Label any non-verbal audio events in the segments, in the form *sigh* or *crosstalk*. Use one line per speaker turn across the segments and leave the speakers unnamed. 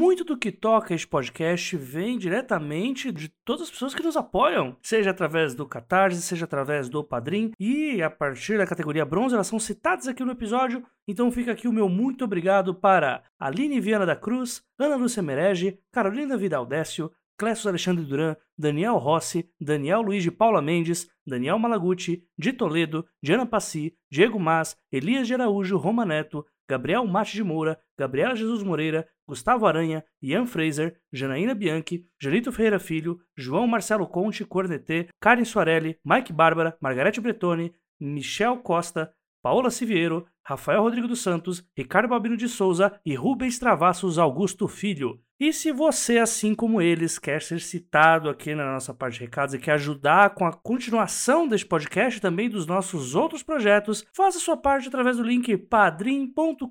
Muito do que toca este podcast vem diretamente de todas as pessoas que nos apoiam, seja através do Catarse, seja através do Padrim, e a partir da categoria bronze elas são citadas aqui no episódio, então fica aqui o meu muito obrigado para Aline Viana da Cruz, Ana Lúcia Merege, Carolina Vidal Décio, Clécio Alexandre Duran, Daniel Rossi, Daniel Luiz de Paula Mendes, Daniel Malaguti, de Toledo, Diana Passi, Diego Mas, Elias de Araújo, Roma Neto, Gabriel Mate de Moura, Gabriela Jesus Moreira, Gustavo Aranha, Ian Fraser, Janaína Bianchi, Janito Ferreira Filho, João Marcelo Conte, Cornetê, Karen Soarelli, Mike Bárbara, Margarete Bretoni, Michel Costa, Paola Siviero, Rafael Rodrigo dos Santos, Ricardo Balbino de Souza e Rubens Travassos Augusto Filho. E se você, assim como eles, quer ser citado aqui na nossa parte de recados e quer ajudar com a continuação deste podcast e também dos nossos outros projetos, faça sua parte através do link padrim.com.br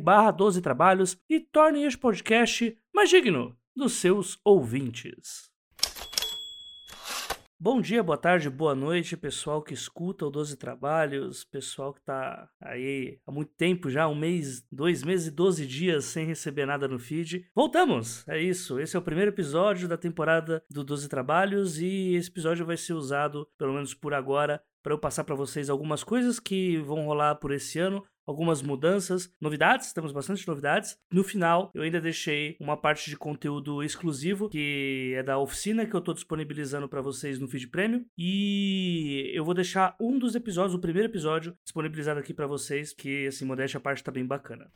barra 12 trabalhos e torne este podcast mais digno dos seus ouvintes. Bom dia, boa tarde, boa noite, pessoal que escuta o 12 Trabalhos, pessoal que tá aí há muito tempo já, um mês, dois meses e 12 dias sem receber nada no feed. Voltamos! É isso, esse é o primeiro episódio da temporada do 12 Trabalhos e esse episódio vai ser usado, pelo menos por agora, para eu passar para vocês algumas coisas que vão rolar por esse ano, algumas mudanças, novidades, temos bastante novidades. No final, eu ainda deixei uma parte de conteúdo exclusivo, que é da oficina que eu estou disponibilizando para vocês no feed premium, e eu vou deixar um dos episódios, o primeiro episódio, disponibilizado aqui para vocês, que assim, modéstia a parte tá bem bacana.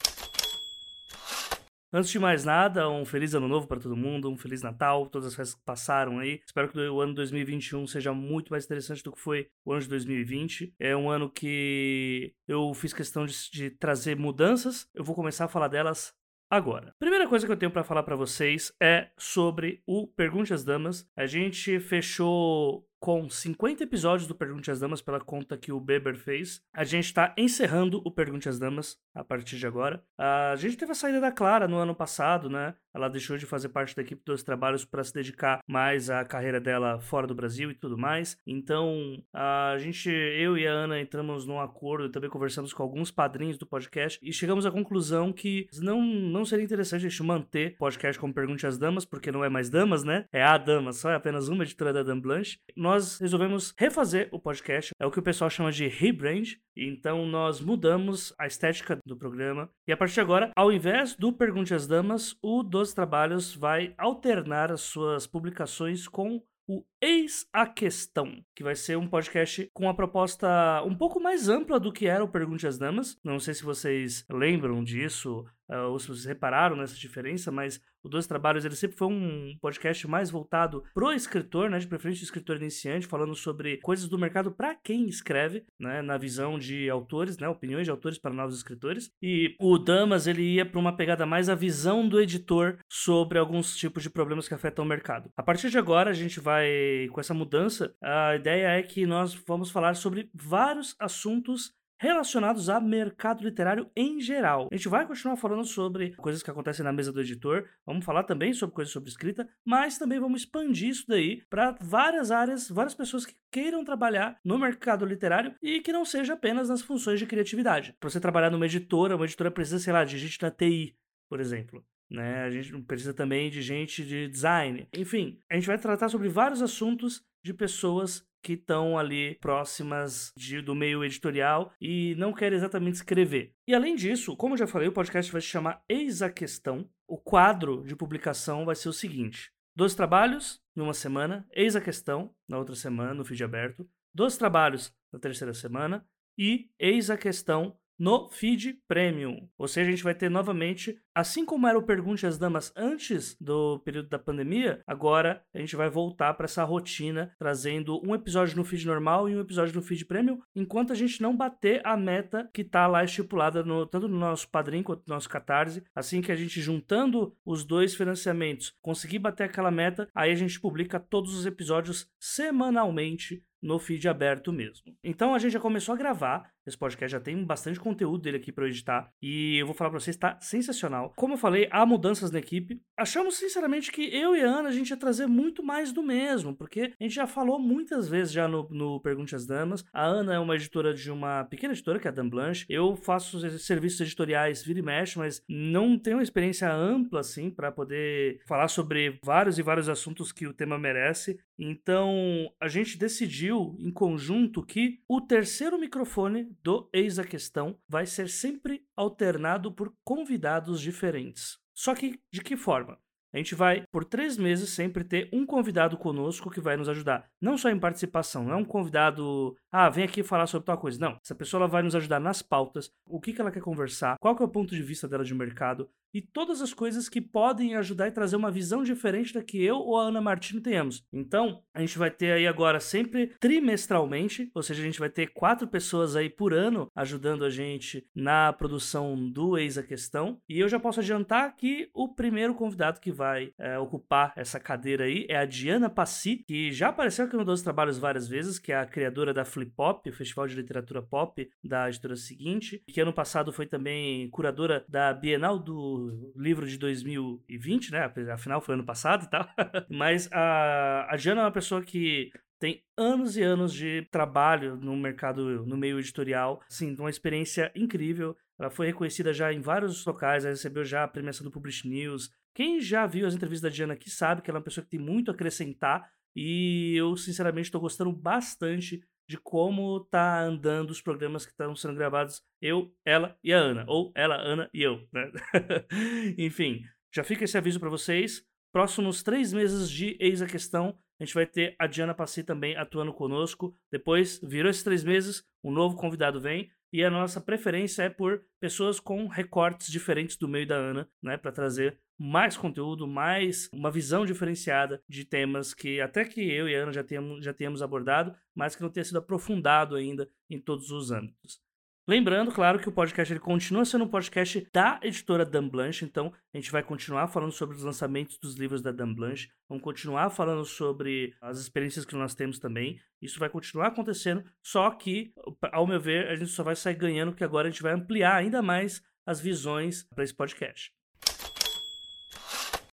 Antes de mais nada, um feliz ano novo para todo mundo, um feliz Natal, todas as festas que passaram aí. Espero que o ano 2021 seja muito mais interessante do que foi o ano de 2020. É um ano que eu fiz questão de, de trazer mudanças. Eu vou começar a falar delas agora. Primeira coisa que eu tenho para falar para vocês é sobre o Pergunte às Damas. A gente fechou com 50 episódios do Pergunte às Damas pela conta que o Beber fez. A gente está encerrando o Pergunte às Damas a partir de agora. A gente teve a saída da Clara no ano passado, né? Ela deixou de fazer parte da equipe dos trabalhos para se dedicar mais à carreira dela fora do Brasil e tudo mais. Então, a gente, eu e a Ana entramos num acordo e também conversamos com alguns padrinhos do podcast e chegamos à conclusão que não, não seria interessante a gente manter o podcast como Pergunte às Damas, porque não é mais Damas, né? É a Dama, só é apenas uma editora da Dame Blanche. Nós resolvemos refazer o podcast, é o que o pessoal chama de rebrand. Então, nós mudamos a estética do programa e a partir de agora, ao invés do Pergunte às Damas, o 12 Trabalhos vai alternar as suas publicações com o Eis a Questão, que vai ser um podcast com uma proposta um pouco mais ampla do que era o Pergunte às Damas. Não sei se vocês lembram disso, uh, ou se vocês repararam nessa diferença, mas o Dois Trabalhos ele sempre foi um podcast mais voltado pro escritor, né, de preferência o escritor iniciante, falando sobre coisas do mercado para quem escreve, né, na visão de autores, né, opiniões de autores para novos escritores. E o Damas ele ia para uma pegada mais a visão do editor sobre alguns tipos de problemas que afetam o mercado. A partir de agora a gente vai com essa mudança, a ideia é que nós vamos falar sobre vários assuntos relacionados a mercado literário em geral. A gente vai continuar falando sobre coisas que acontecem na mesa do editor, vamos falar também sobre coisas sobre escrita, mas também vamos expandir isso daí para várias áreas, várias pessoas que queiram trabalhar no mercado literário e que não seja apenas nas funções de criatividade. Para você trabalhar numa editora, uma editora precisa, sei lá, de gente da TI, por exemplo. Né? A gente precisa também de gente de design. Enfim, a gente vai tratar sobre vários assuntos de pessoas que estão ali próximas de, do meio editorial e não querem exatamente escrever. E além disso, como eu já falei, o podcast vai se chamar Eis a Questão. O quadro de publicação vai ser o seguinte: dois trabalhos numa semana, Eis a Questão na outra semana, no feed aberto, dois trabalhos na terceira semana e Eis a Questão no feed premium. Ou seja, a gente vai ter novamente, assim como era o Pergunte às Damas antes do período da pandemia, agora a gente vai voltar para essa rotina, trazendo um episódio no feed normal e um episódio no feed premium, enquanto a gente não bater a meta que está lá estipulada no, tanto no nosso padrinho quanto no nosso catarse. Assim que a gente juntando os dois financiamentos conseguir bater aquela meta, aí a gente publica todos os episódios semanalmente no feed aberto mesmo. Então a gente já começou a gravar esse podcast, já tem bastante conteúdo dele aqui para eu editar. E eu vou falar pra vocês, tá sensacional. Como eu falei, há mudanças na equipe. Achamos, sinceramente, que eu e a Ana, a gente ia trazer muito mais do mesmo, porque a gente já falou muitas vezes já no, no Pergunte às Damas. A Ana é uma editora de uma pequena editora, que é a Dan Blanche. Eu faço serviços editoriais vira e mexe, mas não tenho uma experiência ampla, assim, para poder falar sobre vários e vários assuntos que o tema merece. Então, a gente decidiu em conjunto que o terceiro microfone do Eis a Questão vai ser sempre alternado por convidados diferentes. Só que de que forma? A gente vai, por três meses, sempre ter um convidado conosco que vai nos ajudar. Não só em participação, não é um convidado, ah, vem aqui falar sobre tal coisa. Não. Essa pessoa vai nos ajudar nas pautas, o que, que ela quer conversar, qual que é o ponto de vista dela de mercado, e todas as coisas que podem ajudar e trazer uma visão diferente da que eu ou a Ana Martino tenhamos. Então, a gente vai ter aí agora sempre trimestralmente, ou seja, a gente vai ter quatro pessoas aí por ano ajudando a gente na produção do Eis a Questão. E eu já posso adiantar que o primeiro convidado que vai é, ocupar essa cadeira aí é a Diana Passi, que já apareceu aqui no Dois Trabalhos várias vezes, que é a criadora da Flip Pop, o Festival de Literatura Pop da editora seguinte, que ano passado foi também curadora da Bienal do livro de 2020, né? Afinal, foi ano passado e tal. *laughs* Mas a, a é uma pessoa que tem anos e anos de trabalho no mercado, no meio editorial, assim, uma experiência incrível. Ela foi reconhecida já em vários locais, recebeu já a premiação do Publish News. Quem já viu as entrevistas da Diana aqui sabe que ela é uma pessoa que tem muito a acrescentar e eu, sinceramente, estou gostando bastante de como tá andando os programas que estão sendo gravados, eu, ela e a Ana, ou ela, Ana e eu, né? *laughs* Enfim, já fica esse aviso para vocês. Próximos três meses de Eis a Questão, a gente vai ter a Diana Passi também atuando conosco. Depois, virou esses três meses, um novo convidado vem. E a nossa preferência é por pessoas com recortes diferentes do meio da Ana, né? Para trazer mais conteúdo, mais uma visão diferenciada de temas que até que eu e a Ana já temos, já temos abordado, mas que não tenha sido aprofundado ainda em todos os âmbitos. Lembrando, claro, que o podcast ele continua sendo um podcast da editora Dan Blanche, então a gente vai continuar falando sobre os lançamentos dos livros da Dan Blanche, vamos continuar falando sobre as experiências que nós temos também. Isso vai continuar acontecendo, só que, ao meu ver, a gente só vai sair ganhando, que agora a gente vai ampliar ainda mais as visões para esse podcast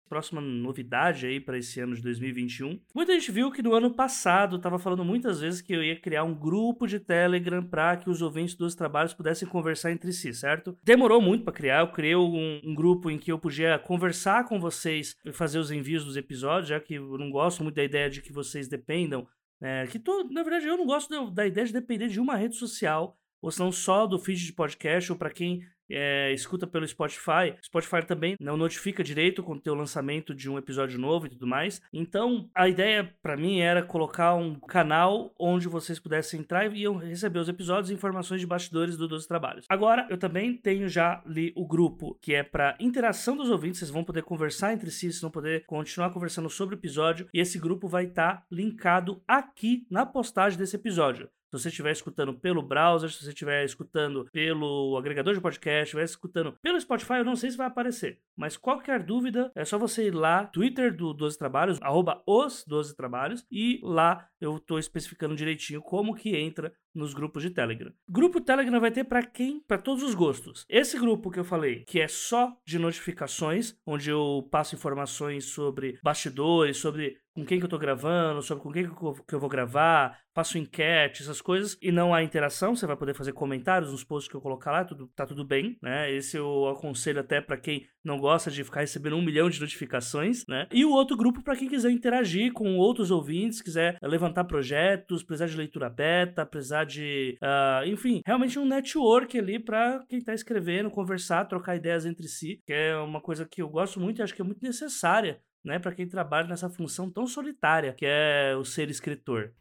próxima novidade aí para esse ano de 2021. Muita gente viu que no ano passado estava falando muitas vezes que eu ia criar um grupo de Telegram para que os ouvintes dos trabalhos pudessem conversar entre si, certo? Demorou muito para criar, eu criei um, um, grupo em que eu podia conversar com vocês e fazer os envios dos episódios, já que eu não gosto muito da ideia de que vocês dependam. É, que tô, na verdade, eu não gosto da ideia de depender de uma rede social ou se não só do feed de podcast, ou para quem é, escuta pelo Spotify. Spotify também não notifica direito quando tem o lançamento de um episódio novo e tudo mais. Então, a ideia para mim era colocar um canal onde vocês pudessem entrar e iam receber os episódios e informações de bastidores do 12 Trabalhos. Agora, eu também tenho já ali o grupo que é para interação dos ouvintes. Vocês vão poder conversar entre si, vocês vão poder continuar conversando sobre o episódio. E esse grupo vai estar tá linkado aqui na postagem desse episódio. Se você estiver escutando pelo browser, se você estiver escutando pelo agregador de podcast, estiver escutando pelo Spotify, eu não sei se vai aparecer. Mas qualquer dúvida, é só você ir lá, Twitter do 12 Trabalhos, arroba os 12 Trabalhos, e lá eu estou especificando direitinho como que entra nos grupos de Telegram. Grupo Telegram vai ter para quem? Para todos os gostos. Esse grupo que eu falei, que é só de notificações, onde eu passo informações sobre bastidores, sobre com quem que eu tô gravando, sobre com quem que eu vou gravar, faço enquete, essas coisas, e não há interação, você vai poder fazer comentários nos posts que eu colocar lá, tudo, tá tudo bem, né? Esse eu aconselho até para quem não gosta de ficar recebendo um milhão de notificações, né? E o outro grupo para quem quiser interagir com outros ouvintes, quiser levantar projetos, precisar de leitura beta, precisar de, uh, enfim, realmente um network ali para quem tá escrevendo, conversar, trocar ideias entre si, que é uma coisa que eu gosto muito e acho que é muito necessária né, para quem trabalha nessa função tão solitária que é o ser escritor.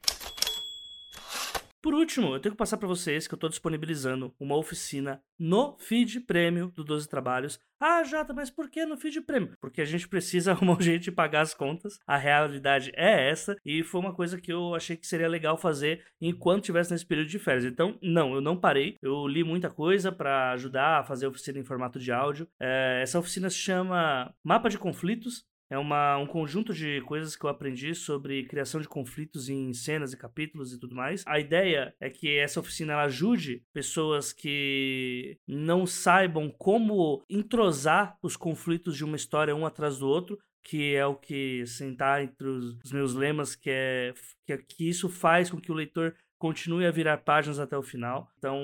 Por último, eu tenho que passar para vocês que eu estou disponibilizando uma oficina no feed prêmio do 12 Trabalhos. Ah, Jota, mas por que no feed prêmio? Porque a gente precisa *laughs* arrumar um jeito de pagar as contas. A realidade é essa e foi uma coisa que eu achei que seria legal fazer enquanto tivesse nesse período de férias. Então, não, eu não parei. Eu li muita coisa para ajudar a fazer a oficina em formato de áudio. É, essa oficina se chama Mapa de Conflitos é uma, um conjunto de coisas que eu aprendi sobre criação de conflitos em cenas e capítulos e tudo mais. A ideia é que essa oficina ajude pessoas que não saibam como entrosar os conflitos de uma história um atrás do outro, que é o que sentar entre os, meus lemas, que é que, que isso faz com que o leitor continue a virar páginas até o final. Então,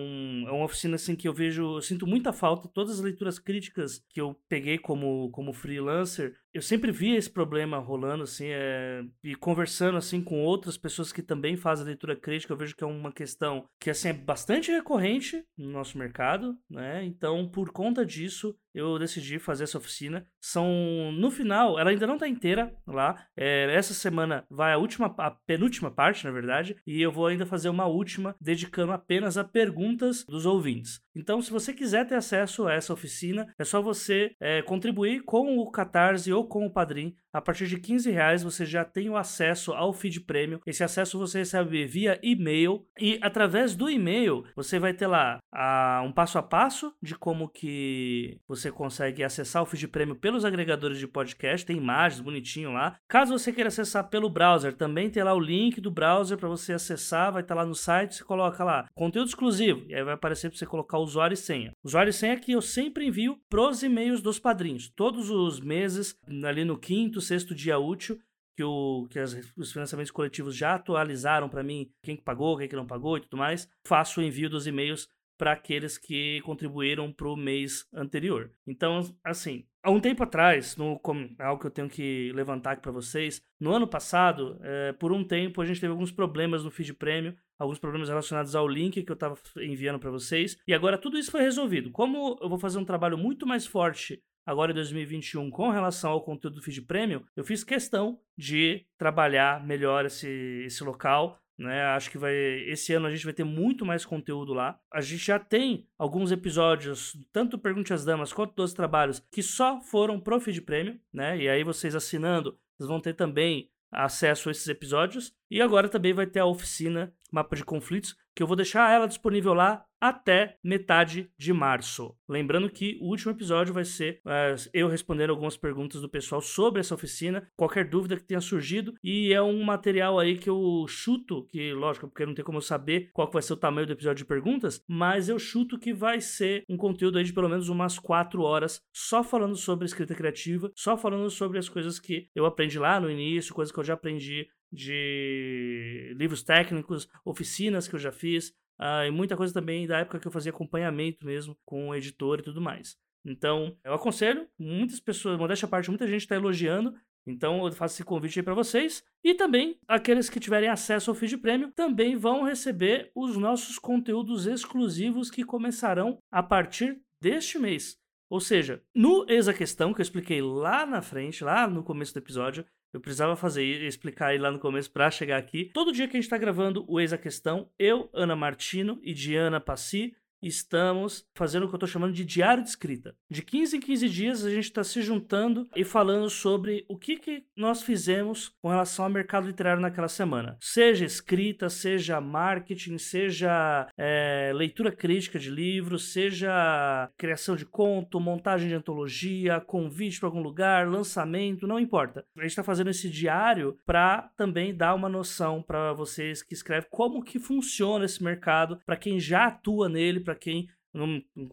é uma oficina assim que eu vejo, eu sinto muita falta. Todas as leituras críticas que eu peguei como, como freelancer, eu sempre via esse problema rolando, assim, é... e conversando, assim, com outras pessoas que também fazem leitura crítica, eu vejo que é uma questão que, assim, é bastante recorrente no nosso mercado, né? Então, por conta disso, eu decidi fazer essa oficina. São, no final, ela ainda não tá inteira lá, é... essa semana vai a última, a penúltima parte, na verdade, e eu vou ainda fazer uma última, dedicando apenas a perguntas dos ouvintes. Então, se você quiser ter acesso a essa oficina, é só você é, contribuir com o Catarse ou com o Padrim. A partir de 15 reais você já tem o acesso ao feed prêmio. Esse acesso você recebe via e-mail e através do e-mail você vai ter lá a, um passo a passo de como que você consegue acessar o feed prêmio pelos agregadores de podcast. Tem imagens bonitinho lá. Caso você queira acessar pelo browser, também tem lá o link do browser para você acessar. Vai estar tá lá no site. Você coloca lá conteúdo exclusivo e aí vai aparecer para você colocar usuário e senha. Usuário e senha que eu sempre envio pros e-mails dos padrinhos. Todos os meses, ali no quinto, sexto dia útil, que, o, que as, os financiamentos coletivos já atualizaram para mim quem que pagou, quem que não pagou e tudo mais, faço o envio dos e-mails para aqueles que contribuíram para o mês anterior. Então, assim, há um tempo atrás, no, algo que eu tenho que levantar aqui para vocês, no ano passado, é, por um tempo, a gente teve alguns problemas no feed prêmio, alguns problemas relacionados ao link que eu estava enviando para vocês, e agora tudo isso foi resolvido. Como eu vou fazer um trabalho muito mais forte agora em 2021 com relação ao conteúdo do feed prêmio, eu fiz questão de trabalhar melhor esse, esse local, né? Acho que vai esse ano a gente vai ter muito mais conteúdo lá. A gente já tem alguns episódios, tanto Pergunte às Damas quanto dos trabalhos, que só foram pro feed prêmio, né? E aí vocês assinando, vocês vão ter também acesso a esses episódios. E agora também vai ter a oficina Mapa de Conflitos, que eu vou deixar ela disponível lá até metade de março. Lembrando que o último episódio vai ser uh, eu respondendo algumas perguntas do pessoal sobre essa oficina, qualquer dúvida que tenha surgido, e é um material aí que eu chuto, que lógico, porque não tem como eu saber qual vai ser o tamanho do episódio de perguntas, mas eu chuto que vai ser um conteúdo aí de pelo menos umas quatro horas só falando sobre escrita criativa, só falando sobre as coisas que eu aprendi lá no início, coisas que eu já aprendi de livros técnicos, oficinas que eu já fiz, uh, e muita coisa também da época que eu fazia acompanhamento mesmo com o editor e tudo mais. Então, eu aconselho, muitas pessoas, modéstia à parte, muita gente está elogiando, então eu faço esse convite aí para vocês. E também, aqueles que tiverem acesso ao feed prêmio também vão receber os nossos conteúdos exclusivos que começarão a partir deste mês. Ou seja, no Exa Questão, que eu expliquei lá na frente, lá no começo do episódio, eu precisava fazer explicar aí lá no começo para chegar aqui. Todo dia que a gente está gravando o Ex a Questão, eu, Ana Martino e Diana Passi estamos fazendo o que eu estou chamando de diário de escrita. De 15 em 15 dias a gente está se juntando e falando sobre o que, que nós fizemos com relação ao mercado literário naquela semana. Seja escrita, seja marketing, seja é, leitura crítica de livros, seja criação de conto, montagem de antologia, convite para algum lugar, lançamento, não importa. A gente está fazendo esse diário para também dar uma noção para vocês que escrevem como que funciona esse mercado, para quem já atua nele, para quem,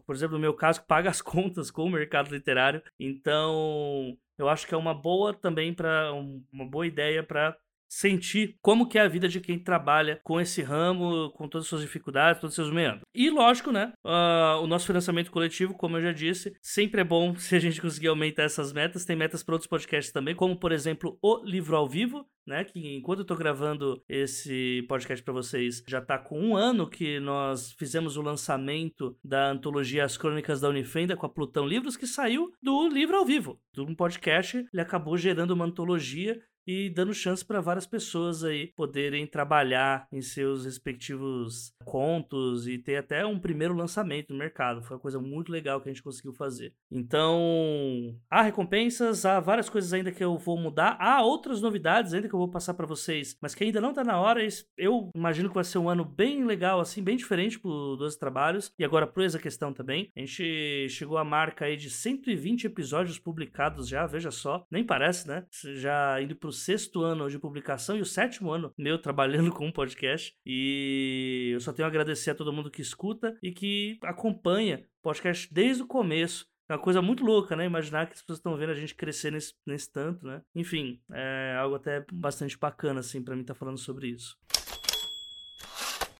por exemplo, no meu caso, paga as *laughs* contas com o mercado literário. Então, eu acho que é uma boa também para uma boa ideia para sentir como que é a vida de quem trabalha com esse ramo, com todas as suas dificuldades, todos os seus meandros. E lógico, né, uh, o nosso financiamento coletivo, como eu já disse, sempre é bom *laughs* se a gente conseguir aumentar essas metas. Tem metas para outros podcasts também, como por exemplo o livro ao vivo, né, que enquanto eu tô gravando esse podcast para vocês, já tá com um ano que nós fizemos o lançamento da antologia As Crônicas da Unifenda com a Plutão Livros, que saiu do livro ao vivo. De um podcast, ele acabou gerando uma antologia e dando chance para várias pessoas aí poderem trabalhar em seus respectivos contos e ter até um primeiro lançamento no mercado. Foi uma coisa muito legal que a gente conseguiu fazer. Então, há recompensas, há várias coisas ainda que eu vou mudar, há outras novidades ainda que eu vou passar para vocês, mas que ainda não tá na hora. Eu imagino que vai ser um ano bem legal, assim, bem diferente pro 12 Trabalhos e agora pro Essa Questão também. A gente chegou à marca aí de 120 episódios publicados já, veja só, nem parece, né? Já indo pro sexto ano de publicação e o sétimo ano meu *laughs* trabalhando com um podcast. E eu só tenho a agradecer a todo mundo que escuta e que acompanha o podcast desde o começo. É uma coisa muito louca, né? Imaginar que as pessoas estão vendo a gente crescer nesse, nesse tanto, né? Enfim, é algo até bastante bacana, assim, para mim estar tá falando sobre isso.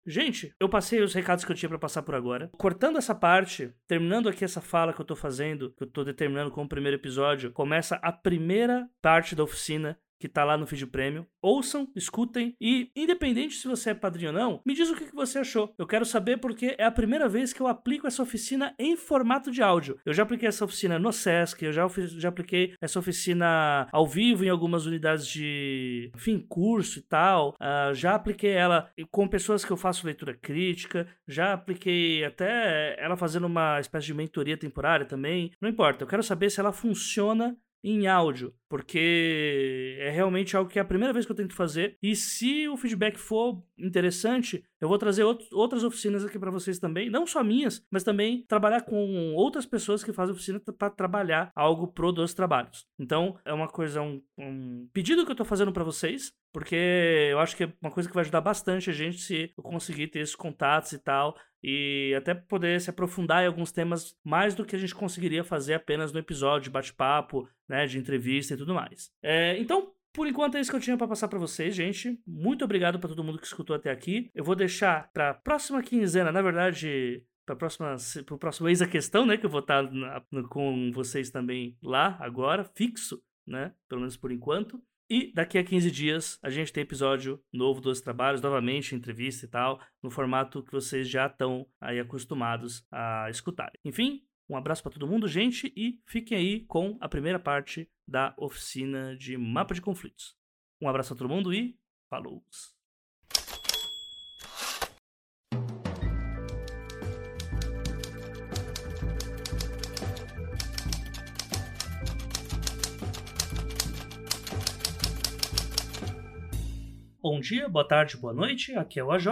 Gente, eu passei os recados que eu tinha para passar por agora. Cortando essa parte, terminando aqui essa fala que eu tô fazendo, que eu tô determinando como primeiro episódio, começa a primeira parte da oficina que tá lá no feed prêmio. Ouçam, escutem e, independente se você é padrinho ou não, me diz o que você achou. Eu quero saber porque é a primeira vez que eu aplico essa oficina em formato de áudio. Eu já apliquei essa oficina no Sesc, eu já, já apliquei essa oficina ao vivo em algumas unidades de, enfim, curso e tal. Uh, já apliquei ela com pessoas que eu faço leitura crítica, já apliquei até ela fazendo uma espécie de mentoria temporária também. Não importa, eu quero saber se ela funciona em áudio, porque é realmente algo que é a primeira vez que eu tento fazer. E se o feedback for interessante, eu vou trazer outras oficinas aqui para vocês também, não só minhas, mas também trabalhar com outras pessoas que fazem oficina para trabalhar algo pro dos trabalhos. Então, é uma coisa, um, um pedido que eu tô fazendo para vocês, porque eu acho que é uma coisa que vai ajudar bastante a gente se eu conseguir ter esses contatos e tal, e até poder se aprofundar em alguns temas mais do que a gente conseguiria fazer apenas no episódio de bate-papo, né, de entrevista e tudo mais. É, então, por enquanto é isso que eu tinha para passar para vocês, gente. Muito obrigado para todo mundo que escutou até aqui. Eu vou deixar para próxima quinzena, na verdade, para próxima pro próximo eis a questão, né, que eu vou estar na, com vocês também lá agora, fixo, né, pelo menos por enquanto. E daqui a 15 dias a gente tem episódio novo dos trabalhos, novamente, entrevista e tal, no formato que vocês já estão aí acostumados a escutarem. Enfim, um abraço para todo mundo, gente, e fiquem aí com a primeira parte da oficina de mapa de conflitos. Um abraço a todo mundo e falou! Bom dia, boa tarde, boa noite, aqui é o AJ.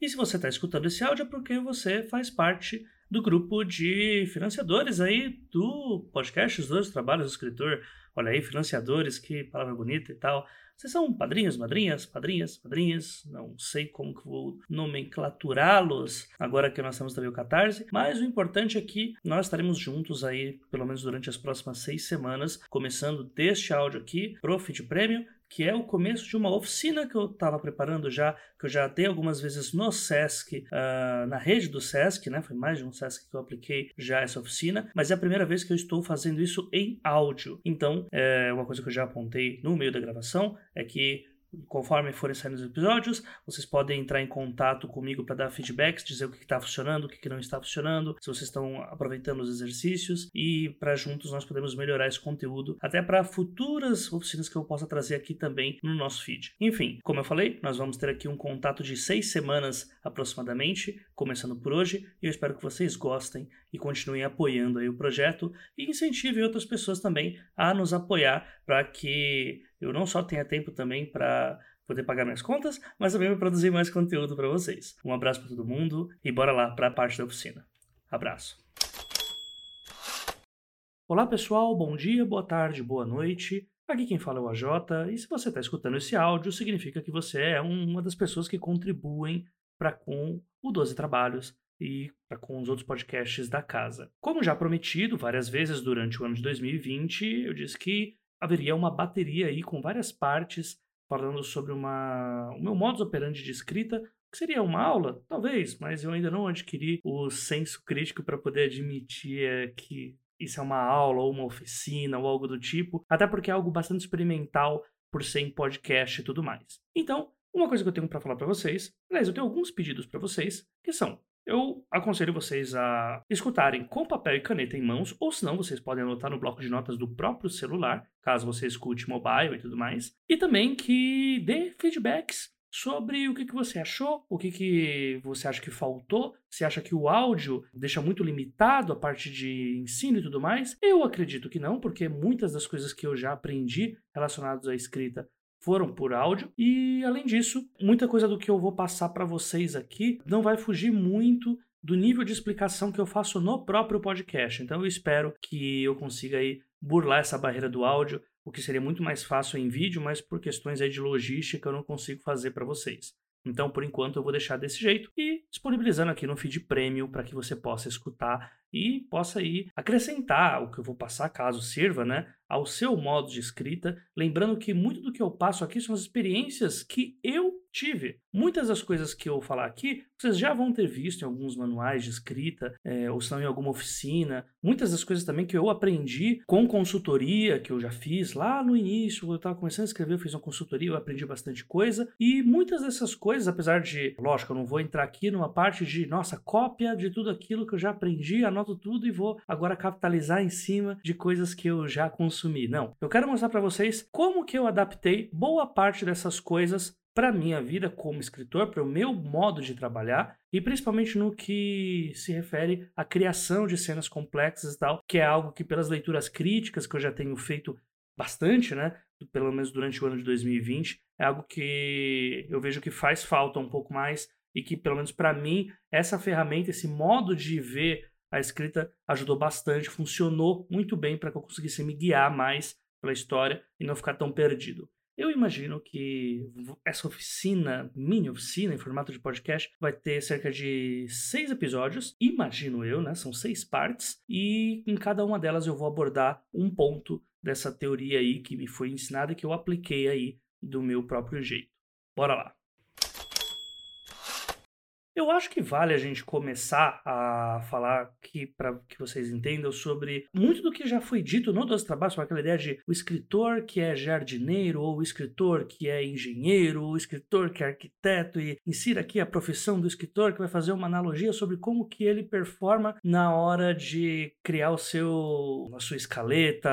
E se você está escutando esse áudio é porque você faz parte do grupo de financiadores aí do podcast Os Dois Trabalhos do Escritor. Olha aí, financiadores, que palavra bonita e tal. Vocês são padrinhos, madrinhas, padrinhas, padrinhas, não sei como que vou nomenclaturá-los agora que nós temos também o Catarse, mas o importante é que nós estaremos juntos aí, pelo menos durante as próximas seis semanas, começando deste áudio aqui, Profit Premium, que é o começo de uma oficina que eu estava preparando já, que eu já dei algumas vezes no SESC, uh, na rede do SESC, né? Foi mais de um SESC que eu apliquei já essa oficina, mas é a primeira vez que eu estou fazendo isso em áudio. Então, é uma coisa que eu já apontei no meio da gravação é que Conforme forem saindo os episódios, vocês podem entrar em contato comigo para dar feedbacks, dizer o que está funcionando, o que não está funcionando, se vocês estão aproveitando os exercícios e para juntos nós podemos melhorar esse conteúdo até para futuras oficinas que eu possa trazer aqui também no nosso feed. Enfim, como eu falei, nós vamos ter aqui um contato de seis semanas aproximadamente, começando por hoje, e eu espero que vocês gostem e continuem apoiando aí o projeto e incentivem outras pessoas também a nos apoiar para que eu não só tenha tempo também para poder pagar minhas contas, mas também para produzir mais conteúdo para vocês. Um abraço para todo mundo e bora lá para a parte da oficina. Abraço. Olá pessoal, bom dia, boa tarde, boa noite. Aqui quem fala é o AJ, e se você está escutando esse áudio, significa que você é uma das pessoas que contribuem para com o 12 Trabalhos e para com os outros podcasts da casa. Como já prometido várias vezes durante o ano de 2020, eu disse que haveria uma bateria aí com várias partes falando sobre uma, o meu modus operandi de escrita, que seria uma aula, talvez, mas eu ainda não adquiri o senso crítico para poder admitir é, que isso é uma aula ou uma oficina ou algo do tipo, até porque é algo bastante experimental por ser em podcast e tudo mais. Então, uma coisa que eu tenho para falar para vocês, aliás, eu tenho alguns pedidos para vocês, que são eu aconselho vocês a escutarem com papel e caneta em mãos, ou senão vocês podem anotar no bloco de notas do próprio celular, caso você escute mobile e tudo mais. E também que dê feedbacks sobre o que, que você achou, o que, que você acha que faltou, se acha que o áudio deixa muito limitado a parte de ensino e tudo mais. Eu acredito que não, porque muitas das coisas que eu já aprendi relacionadas à escrita foram por áudio e além disso, muita coisa do que eu vou passar para vocês aqui não vai fugir muito do nível de explicação que eu faço no próprio podcast. Então eu espero que eu consiga aí burlar essa barreira do áudio, o que seria muito mais fácil em vídeo, mas por questões aí de logística eu não consigo fazer para vocês. Então, por enquanto, eu vou deixar desse jeito e disponibilizando aqui no feed premium para que você possa escutar e possa aí acrescentar o que eu vou passar, caso sirva, né, ao seu modo de escrita. Lembrando que muito do que eu passo aqui são as experiências que eu tive. Muitas das coisas que eu falar aqui, vocês já vão ter visto em alguns manuais de escrita, é, ou são em alguma oficina. Muitas das coisas também que eu aprendi com consultoria, que eu já fiz lá no início, eu estava começando a escrever, eu fiz uma consultoria, eu aprendi bastante coisa. E muitas dessas coisas, apesar de, lógico, eu não vou entrar aqui numa parte de, nossa, cópia de tudo aquilo que eu já aprendi, anoto tudo e vou agora capitalizar em cima de coisas que eu já consumi. Não, eu quero mostrar para vocês como que eu adaptei boa parte dessas coisas para minha vida como escritor, para o meu modo de trabalhar e principalmente no que se refere à criação de cenas complexas e tal, que é algo que pelas leituras críticas que eu já tenho feito bastante, né, pelo menos durante o ano de 2020, é algo que eu vejo que faz falta um pouco mais e que pelo menos para mim essa ferramenta, esse modo de ver a escrita ajudou bastante, funcionou muito bem para que eu conseguisse me guiar mais pela história e não ficar tão perdido. Eu imagino que essa oficina, mini oficina em formato de podcast, vai ter cerca de seis episódios, imagino eu, né? São seis partes, e em cada uma delas eu vou abordar um ponto dessa teoria aí que me foi ensinada e que eu apliquei aí do meu próprio jeito. Bora lá! Eu acho que vale a gente começar a falar aqui para que vocês entendam sobre muito do que já foi dito no Dois Trabalhos, sobre aquela ideia de o escritor que é jardineiro, ou o escritor que é engenheiro, ou o escritor que é arquiteto, e insira aqui a profissão do escritor, que vai fazer uma analogia sobre como que ele performa na hora de criar o seu, a sua escaleta,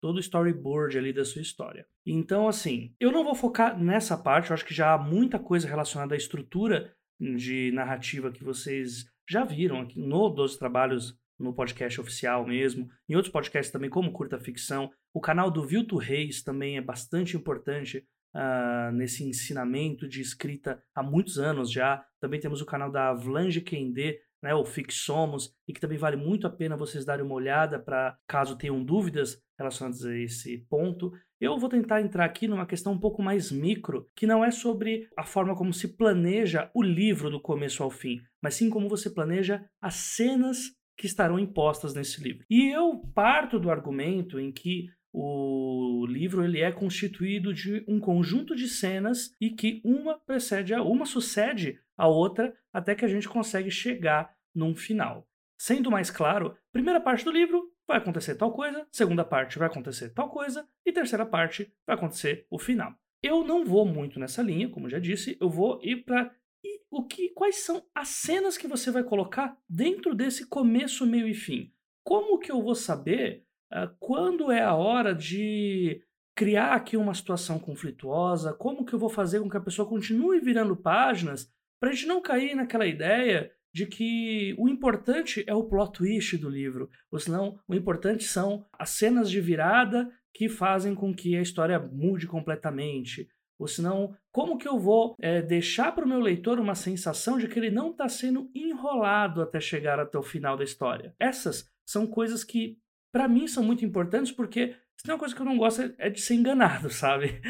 todo o storyboard ali da sua história. Então, assim, eu não vou focar nessa parte, eu acho que já há muita coisa relacionada à estrutura de narrativa que vocês já viram aqui no Doze Trabalhos, no podcast oficial mesmo, em outros podcasts também, como Curta Ficção. O canal do Vilto Reis também é bastante importante uh, nesse ensinamento de escrita há muitos anos já. Também temos o canal da Avlange Kende, né, o Fixomos, e que também vale muito a pena vocês darem uma olhada para caso tenham dúvidas relacionadas a esse ponto. Eu vou tentar entrar aqui numa questão um pouco mais micro, que não é sobre a forma como se planeja o livro do começo ao fim, mas sim como você planeja as cenas que estarão impostas nesse livro. E eu parto do argumento em que o livro ele é constituído de um conjunto de cenas e que uma precede a uma sucede a outra até que a gente consegue chegar num final. Sendo mais claro, primeira parte do livro vai acontecer tal coisa, segunda parte vai acontecer tal coisa e terceira parte vai acontecer o final. Eu não vou muito nessa linha, como já disse, eu vou ir para o que quais são as cenas que você vai colocar dentro desse começo, meio e fim. Como que eu vou saber uh, quando é a hora de criar aqui uma situação conflituosa? Como que eu vou fazer com que a pessoa continue virando páginas para a gente não cair naquela ideia de que o importante é o plot twist do livro, ou senão o importante são as cenas de virada que fazem com que a história mude completamente. Ou senão, como que eu vou é, deixar para o meu leitor uma sensação de que ele não está sendo enrolado até chegar até o final da história? Essas são coisas que, para mim, são muito importantes porque se tem uma coisa que eu não gosto é de ser enganado, *laughs* sabe?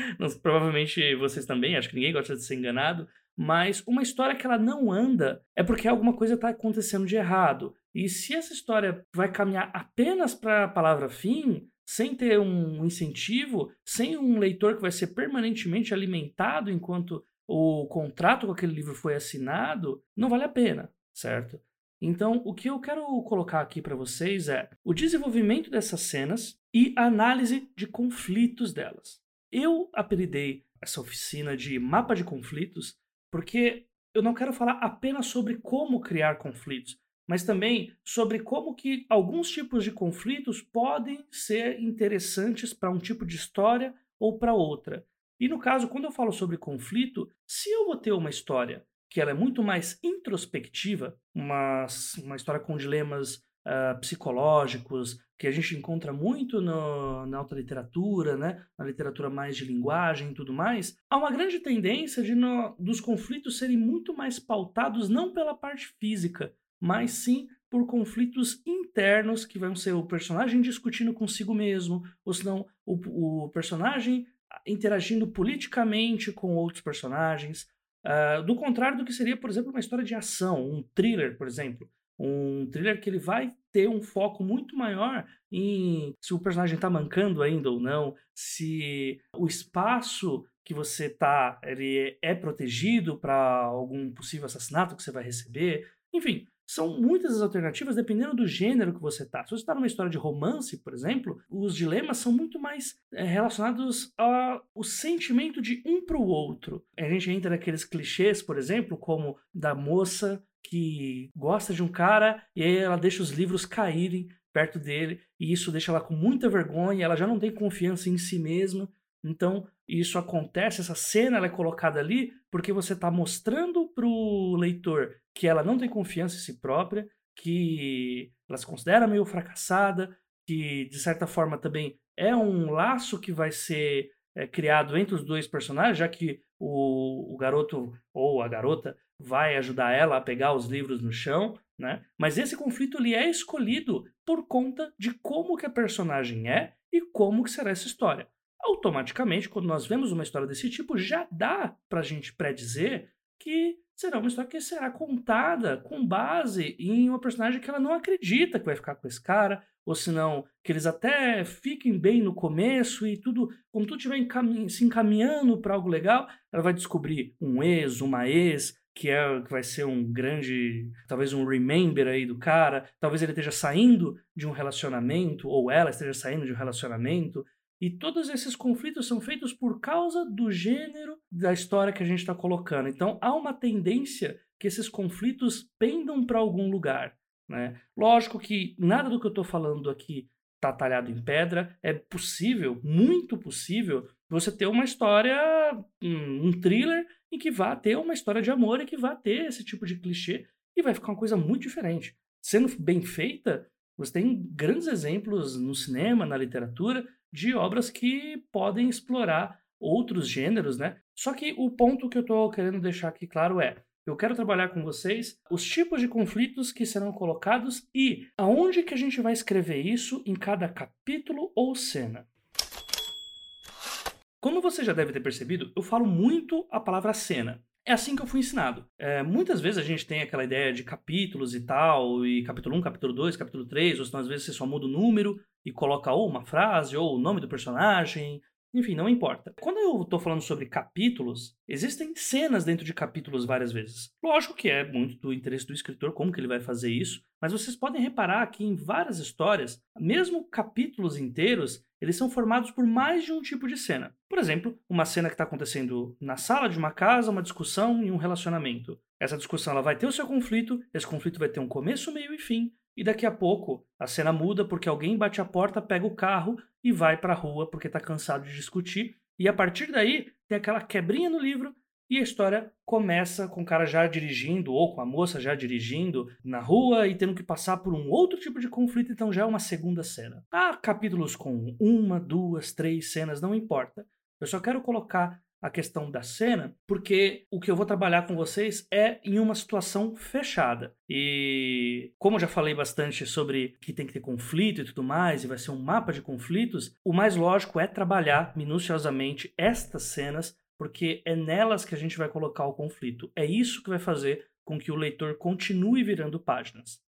provavelmente vocês também, acho que ninguém gosta de ser enganado, mas uma história que ela não anda é porque alguma coisa está acontecendo de errado. E se essa história vai caminhar apenas para a palavra fim, sem ter um incentivo, sem um leitor que vai ser permanentemente alimentado enquanto o contrato com aquele livro foi assinado, não vale a pena, certo? Então, o que eu quero colocar aqui para vocês é o desenvolvimento dessas cenas e a análise de conflitos delas. Eu apelidei essa oficina de mapa de conflitos porque eu não quero falar apenas sobre como criar conflitos, mas também sobre como que alguns tipos de conflitos podem ser interessantes para um tipo de história ou para outra. E no caso, quando eu falo sobre conflito, se eu vou ter uma história que ela é muito mais introspectiva, uma, uma história com dilemas uh, psicológicos, que a gente encontra muito no, na alta literatura, né? na literatura mais de linguagem e tudo mais, há uma grande tendência de no, dos conflitos serem muito mais pautados não pela parte física, mas sim por conflitos internos que vão ser o personagem discutindo consigo mesmo, ou senão o, o personagem interagindo politicamente com outros personagens. Uh, do contrário do que seria, por exemplo, uma história de ação, um thriller, por exemplo. Um thriller que ele vai ter um foco muito maior em se o personagem está mancando ainda ou não, se o espaço que você está ele é protegido para algum possível assassinato que você vai receber. Enfim, são muitas as alternativas dependendo do gênero que você está. Se você está numa história de romance, por exemplo, os dilemas são muito mais é, relacionados ao sentimento de um para o outro. A gente entra naqueles clichês, por exemplo, como da moça que gosta de um cara e aí ela deixa os livros caírem perto dele e isso deixa ela com muita vergonha, ela já não tem confiança em si mesma. Então, isso acontece, essa cena é colocada ali porque você está mostrando para o leitor que ela não tem confiança em si própria, que ela se considera meio fracassada, que de certa forma também é um laço que vai ser é, criado entre os dois personagens, já que o, o garoto ou a garota vai ajudar ela a pegar os livros no chão, né? Mas esse conflito ele é escolhido por conta de como que a personagem é e como que será essa história. Automaticamente, quando nós vemos uma história desse tipo, já dá pra gente predizer que será uma história que será contada com base em uma personagem que ela não acredita que vai ficar com esse cara, ou senão que eles até fiquem bem no começo e tudo, quando tudo estiver encamin se encaminhando para algo legal, ela vai descobrir um ex, uma ex, que é que vai ser um grande, talvez um remember aí do cara, talvez ele esteja saindo de um relacionamento ou ela esteja saindo de um relacionamento e todos esses conflitos são feitos por causa do gênero da história que a gente está colocando. Então há uma tendência que esses conflitos pendam para algum lugar. Né? Lógico que nada do que eu estou falando aqui está talhado em pedra. É possível, muito possível, você ter uma história, um, um thriller, em que vá ter uma história de amor e que vá ter esse tipo de clichê e vai ficar uma coisa muito diferente. Sendo bem feita, você tem grandes exemplos no cinema, na literatura, de obras que podem explorar outros gêneros, né? Só que o ponto que eu estou querendo deixar aqui claro é: eu quero trabalhar com vocês os tipos de conflitos que serão colocados e aonde que a gente vai escrever isso em cada capítulo ou cena. Como você já deve ter percebido, eu falo muito a palavra cena. É assim que eu fui ensinado. É, muitas vezes a gente tem aquela ideia de capítulos e tal, e capítulo 1, capítulo 2, capítulo 3, ou senão às vezes você só muda o número e coloca ou uma frase ou o nome do personagem, enfim, não importa. Quando eu estou falando sobre capítulos, existem cenas dentro de capítulos várias vezes. Lógico que é muito do interesse do escritor como que ele vai fazer isso, mas vocês podem reparar que em várias histórias, mesmo capítulos inteiros, eles são formados por mais de um tipo de cena. Por exemplo, uma cena que está acontecendo na sala de uma casa, uma discussão e um relacionamento. Essa discussão ela vai ter o seu conflito, esse conflito vai ter um começo, meio e fim, e daqui a pouco a cena muda porque alguém bate a porta, pega o carro e vai para a rua porque está cansado de discutir. E a partir daí tem aquela quebrinha no livro e a história começa com o cara já dirigindo ou com a moça já dirigindo na rua e tendo que passar por um outro tipo de conflito, então já é uma segunda cena. Há capítulos com uma, duas, três cenas, não importa. Eu só quero colocar a questão da cena, porque o que eu vou trabalhar com vocês é em uma situação fechada. E como eu já falei bastante sobre que tem que ter conflito e tudo mais, e vai ser um mapa de conflitos, o mais lógico é trabalhar minuciosamente estas cenas, porque é nelas que a gente vai colocar o conflito. É isso que vai fazer com que o leitor continue virando páginas.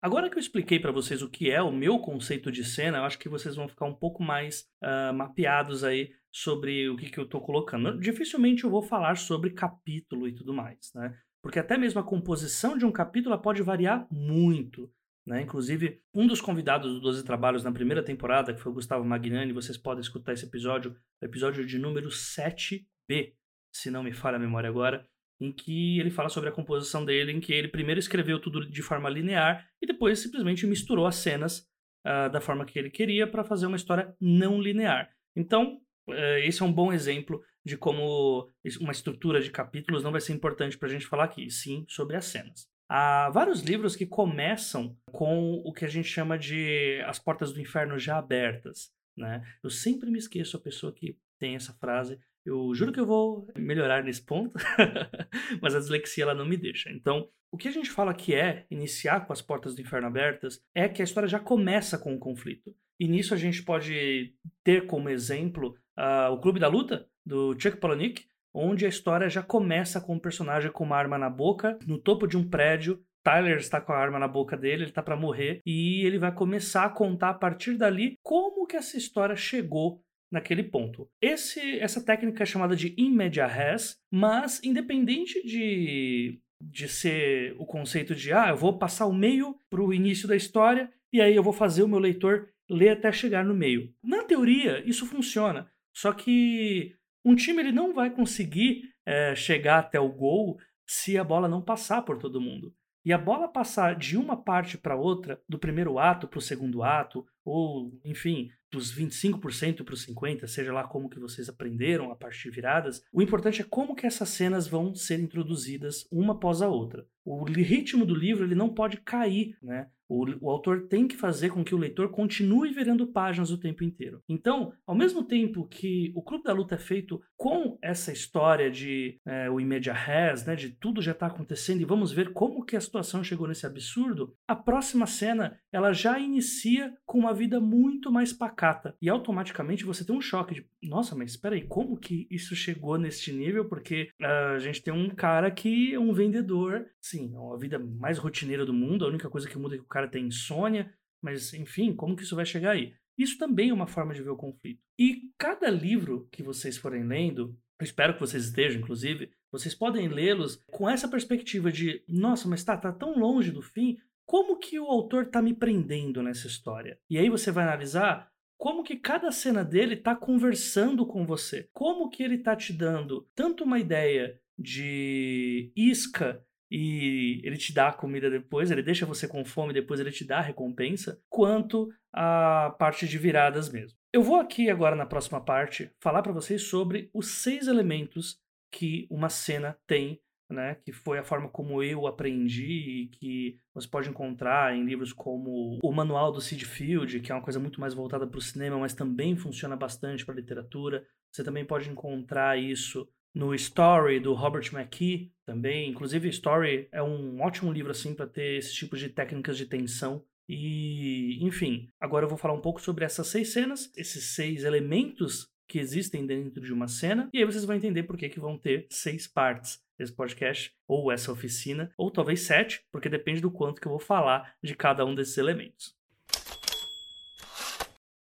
Agora que eu expliquei para vocês o que é o meu conceito de cena, eu acho que vocês vão ficar um pouco mais uh, mapeados aí sobre o que, que eu estou colocando. Dificilmente eu vou falar sobre capítulo e tudo mais, né? Porque até mesmo a composição de um capítulo pode variar muito. Né? Inclusive, um dos convidados do 12 Trabalhos na primeira temporada, que foi o Gustavo Magnani, vocês podem escutar esse episódio, o episódio de número 7B, se não me falha a memória agora, em que ele fala sobre a composição dele, em que ele primeiro escreveu tudo de forma linear e depois simplesmente misturou as cenas uh, da forma que ele queria para fazer uma história não linear. Então, eh, esse é um bom exemplo de como uma estrutura de capítulos não vai ser importante para a gente falar aqui, sim sobre as cenas. Há vários livros que começam com o que a gente chama de as portas do inferno já abertas. Né? Eu sempre me esqueço a pessoa que tem essa frase. Eu juro que eu vou melhorar nesse ponto, *laughs* mas a dislexia ela não me deixa. Então, o que a gente fala que é iniciar com as portas do inferno abertas é que a história já começa com o conflito. E nisso a gente pode ter como exemplo uh, o Clube da Luta, do Chuck Palahniuk, onde a história já começa com um personagem com uma arma na boca, no topo de um prédio. Tyler está com a arma na boca dele, ele está para morrer, e ele vai começar a contar a partir dali como que essa história chegou naquele ponto. Esse, essa técnica é chamada de in media res, mas independente de, de ser o conceito de ah, eu vou passar o meio para o início da história e aí eu vou fazer o meu leitor ler até chegar no meio. Na teoria, isso funciona, só que um time ele não vai conseguir é, chegar até o gol se a bola não passar por todo mundo. E a bola passar de uma parte para outra, do primeiro ato para o segundo ato, ou, enfim, dos 25% para os 50%, seja lá como que vocês aprenderam a partir viradas, o importante é como que essas cenas vão ser introduzidas uma após a outra. O ritmo do livro ele não pode cair, né? O, o, autor tem que fazer com que o leitor continue virando páginas o tempo inteiro. Então, ao mesmo tempo que o Clube da Luta é feito com essa história de é, o imedia res, né, de tudo já está acontecendo e vamos ver como que a situação chegou nesse absurdo, a próxima cena ela já inicia com uma vida muito mais pacata e automaticamente você tem um choque de, nossa, mas espera aí, como que isso chegou neste nível? Porque uh, a gente tem um cara que é um vendedor, sim, é a vida mais rotineira do mundo, a única coisa que muda é que o cara tem insônia, mas enfim, como que isso vai chegar aí? Isso também é uma forma de ver o conflito. E cada livro que vocês forem lendo, eu espero que vocês estejam, inclusive, vocês podem lê-los com essa perspectiva de, nossa, mas tá, tá tão longe do fim, como que o autor tá me prendendo nessa história? E aí você vai analisar como que cada cena dele tá conversando com você. Como que ele tá te dando tanto uma ideia de isca e ele te dá a comida depois, ele deixa você com fome, depois ele te dá a recompensa, quanto a parte de viradas mesmo. Eu vou aqui agora na próxima parte falar para vocês sobre os seis elementos que uma cena tem, né, que foi a forma como eu aprendi e que você pode encontrar em livros como o Manual do Sid Field, que é uma coisa muito mais voltada para o cinema, mas também funciona bastante para literatura. Você também pode encontrar isso no Story do Robert McKee também. Inclusive, Story é um ótimo livro assim para ter esse tipo de técnicas de tensão. E, enfim, agora eu vou falar um pouco sobre essas seis cenas, esses seis elementos que existem dentro de uma cena, e aí vocês vão entender por que, que vão ter seis partes desse podcast, ou essa oficina, ou talvez sete, porque depende do quanto que eu vou falar de cada um desses elementos.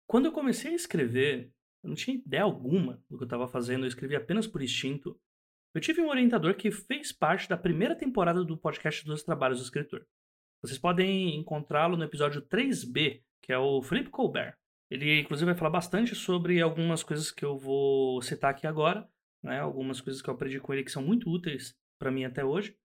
Quando eu comecei a escrever, eu não tinha ideia alguma do que eu estava fazendo, eu escrevi apenas por instinto. Eu tive um orientador que fez parte da primeira temporada do podcast dos Trabalhos do Escritor. Vocês podem encontrá-lo no episódio 3B, que é o Felipe Colbert. Ele, inclusive, vai falar bastante sobre algumas coisas que eu vou citar aqui agora, né? algumas coisas que eu aprendi com ele que são muito úteis para mim até hoje.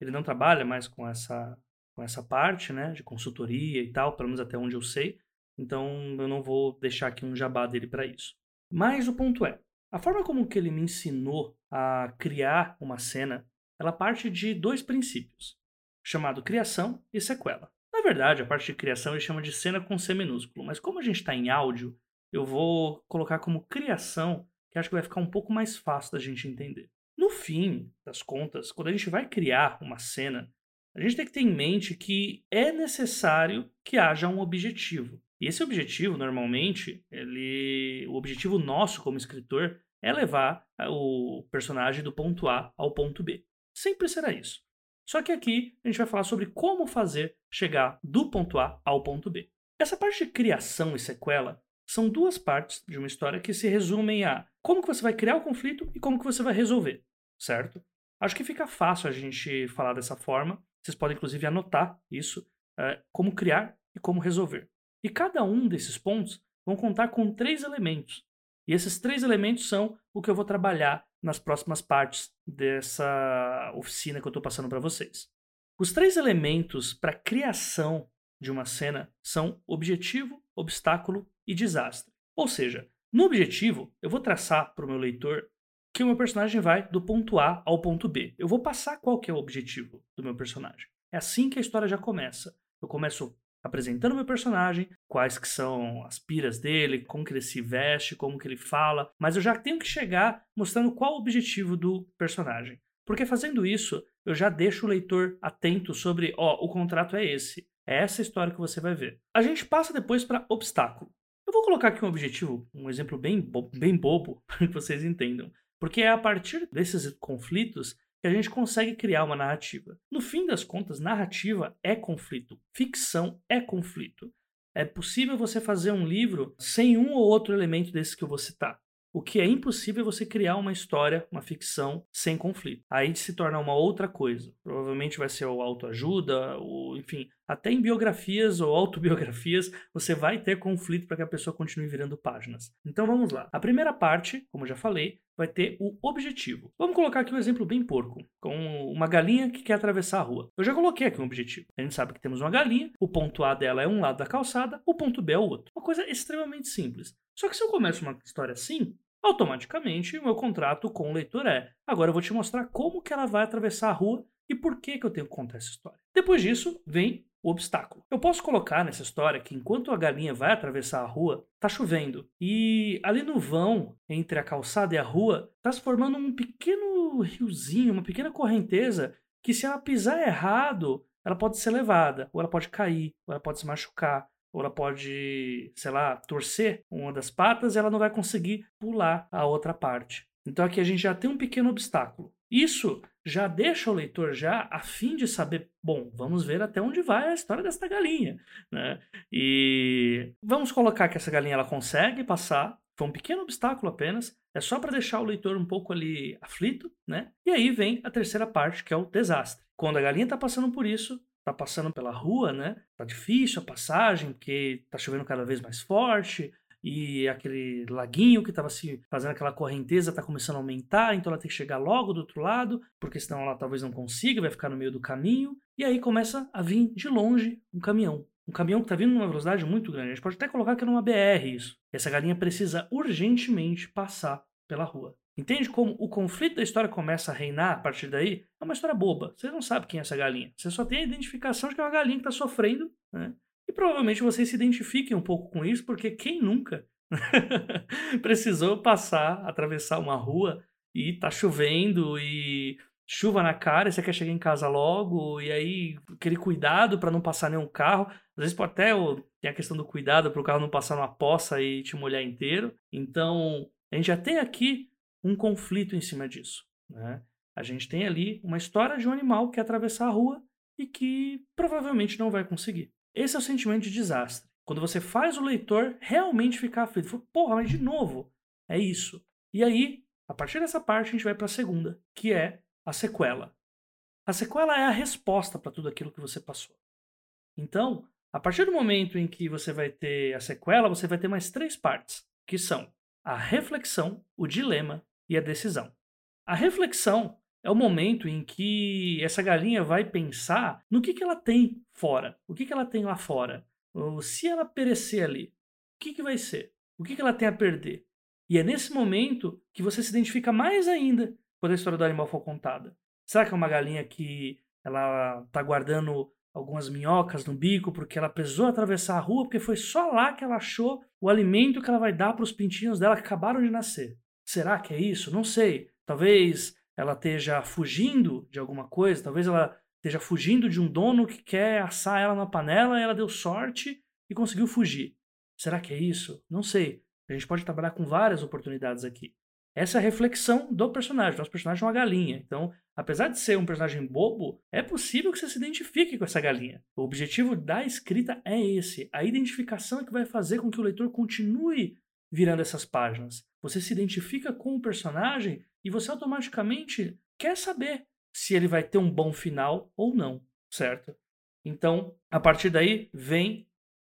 Ele não trabalha mais com essa, com essa parte né? de consultoria e tal, pelo menos até onde eu sei. Então, eu não vou deixar aqui um jabá dele para isso. Mas o ponto é, a forma como que ele me ensinou a criar uma cena, ela parte de dois princípios, chamado criação e sequela. Na verdade, a parte de criação ele chama de cena com C minúsculo, mas como a gente está em áudio, eu vou colocar como criação, que acho que vai ficar um pouco mais fácil da gente entender. No fim das contas, quando a gente vai criar uma cena, a gente tem que ter em mente que é necessário que haja um objetivo. E esse objetivo, normalmente, ele, o objetivo nosso como escritor é levar o personagem do ponto A ao ponto B. Sempre será isso. Só que aqui a gente vai falar sobre como fazer chegar do ponto A ao ponto B. Essa parte de criação e sequela são duas partes de uma história que se resumem a como que você vai criar o conflito e como que você vai resolver, certo? Acho que fica fácil a gente falar dessa forma. Vocês podem inclusive anotar isso, é, como criar e como resolver. E cada um desses pontos vão contar com três elementos. E esses três elementos são o que eu vou trabalhar nas próximas partes dessa oficina que eu estou passando para vocês. Os três elementos para a criação de uma cena são objetivo, obstáculo e desastre. Ou seja, No objetivo, eu vou traçar para o meu leitor que o meu personagem vai do ponto A ao ponto B. Eu vou passar qual que é o objetivo do meu personagem. É assim que a história já começa. Eu começo apresentando meu personagem, quais que são as piras dele, como que ele se veste, como que ele fala, mas eu já tenho que chegar mostrando qual o objetivo do personagem. Porque fazendo isso, eu já deixo o leitor atento sobre, ó, o contrato é esse. É essa história que você vai ver. A gente passa depois para obstáculo. Eu vou colocar aqui um objetivo, um exemplo bem, bo bem bobo, para *laughs* que vocês entendam. Porque é a partir desses conflitos que a gente consegue criar uma narrativa. No fim das contas, narrativa é conflito, ficção é conflito. É possível você fazer um livro sem um ou outro elemento desses que eu vou citar. O que é impossível é você criar uma história, uma ficção sem conflito. Aí se torna uma outra coisa. Provavelmente vai ser o autoajuda, ou enfim, até em biografias ou autobiografias você vai ter conflito para que a pessoa continue virando páginas. Então vamos lá. A primeira parte, como já falei, vai ter o objetivo. Vamos colocar aqui um exemplo bem porco, com uma galinha que quer atravessar a rua. Eu já coloquei aqui um objetivo. A gente sabe que temos uma galinha, o ponto A dela é um lado da calçada, o ponto B é o outro. Uma coisa extremamente simples. Só que se eu começo uma história assim, automaticamente o meu contrato com o leitor é: agora eu vou te mostrar como que ela vai atravessar a rua e por que, que eu tenho que contar essa história. Depois disso, vem o obstáculo. Eu posso colocar nessa história que enquanto a galinha vai atravessar a rua, tá chovendo. E ali no vão, entre a calçada e a rua, tá se formando um pequeno riozinho, uma pequena correnteza, que se ela pisar errado, ela pode ser levada, ou ela pode cair, ou ela pode se machucar ou ela pode, sei lá, torcer uma das patas e ela não vai conseguir pular a outra parte. Então aqui a gente já tem um pequeno obstáculo. Isso já deixa o leitor já a fim de saber, bom, vamos ver até onde vai a história desta galinha, né? E vamos colocar que essa galinha ela consegue passar, foi um pequeno obstáculo apenas, é só para deixar o leitor um pouco ali aflito, né? E aí vem a terceira parte, que é o desastre. Quando a galinha está passando por isso, tá passando pela rua, né? Tá difícil a passagem, porque tá chovendo cada vez mais forte, e aquele laguinho que estava se fazendo aquela correnteza está começando a aumentar, então ela tem que chegar logo do outro lado, porque senão ela talvez não consiga, vai ficar no meio do caminho, e aí começa a vir de longe um caminhão. Um caminhão que está vindo numa velocidade muito grande. A gente pode até colocar que é numa BR isso. Essa galinha precisa urgentemente passar pela rua. Entende como o conflito da história começa a reinar a partir daí? É uma história boba. Você não sabe quem é essa galinha. Você só tem a identificação de que é uma galinha que está sofrendo, né? E provavelmente vocês se identifiquem um pouco com isso, porque quem nunca *laughs* precisou passar, atravessar uma rua e tá chovendo e chuva na cara, e você quer chegar em casa logo, e aí aquele cuidado para não passar nenhum carro. Às vezes até tem a questão do cuidado para o carro não passar numa poça e te molhar inteiro. Então, a gente já tem aqui um conflito em cima disso. Né? A gente tem ali uma história de um animal que quer atravessar a rua e que provavelmente não vai conseguir. Esse é o sentimento de desastre. Quando você faz o leitor realmente ficar aflito. Porra, mas de novo, é isso. E aí, a partir dessa parte, a gente vai para a segunda, que é a sequela. A sequela é a resposta para tudo aquilo que você passou. Então, a partir do momento em que você vai ter a sequela, você vai ter mais três partes, que são a reflexão, o dilema e a decisão. A reflexão é o momento em que essa galinha vai pensar no que, que ela tem fora, o que, que ela tem lá fora. Se ela perecer ali, o que, que vai ser? O que, que ela tem a perder? E é nesse momento que você se identifica mais ainda quando a história do animal for contada. Será que é uma galinha que ela está guardando algumas minhocas no bico porque ela precisou atravessar a rua porque foi só lá que ela achou o alimento que ela vai dar para os pintinhos dela que acabaram de nascer? Será que é isso? Não sei. Talvez ela esteja fugindo de alguma coisa, talvez ela esteja fugindo de um dono que quer assar ela na panela e ela deu sorte e conseguiu fugir. Será que é isso? Não sei. A gente pode trabalhar com várias oportunidades aqui. Essa é a reflexão do personagem. Nosso personagem é uma galinha. Então, apesar de ser um personagem bobo, é possível que você se identifique com essa galinha. O objetivo da escrita é esse. A identificação é que vai fazer com que o leitor continue virando essas páginas. Você se identifica com o personagem e você automaticamente quer saber se ele vai ter um bom final ou não, certo? Então, a partir daí vem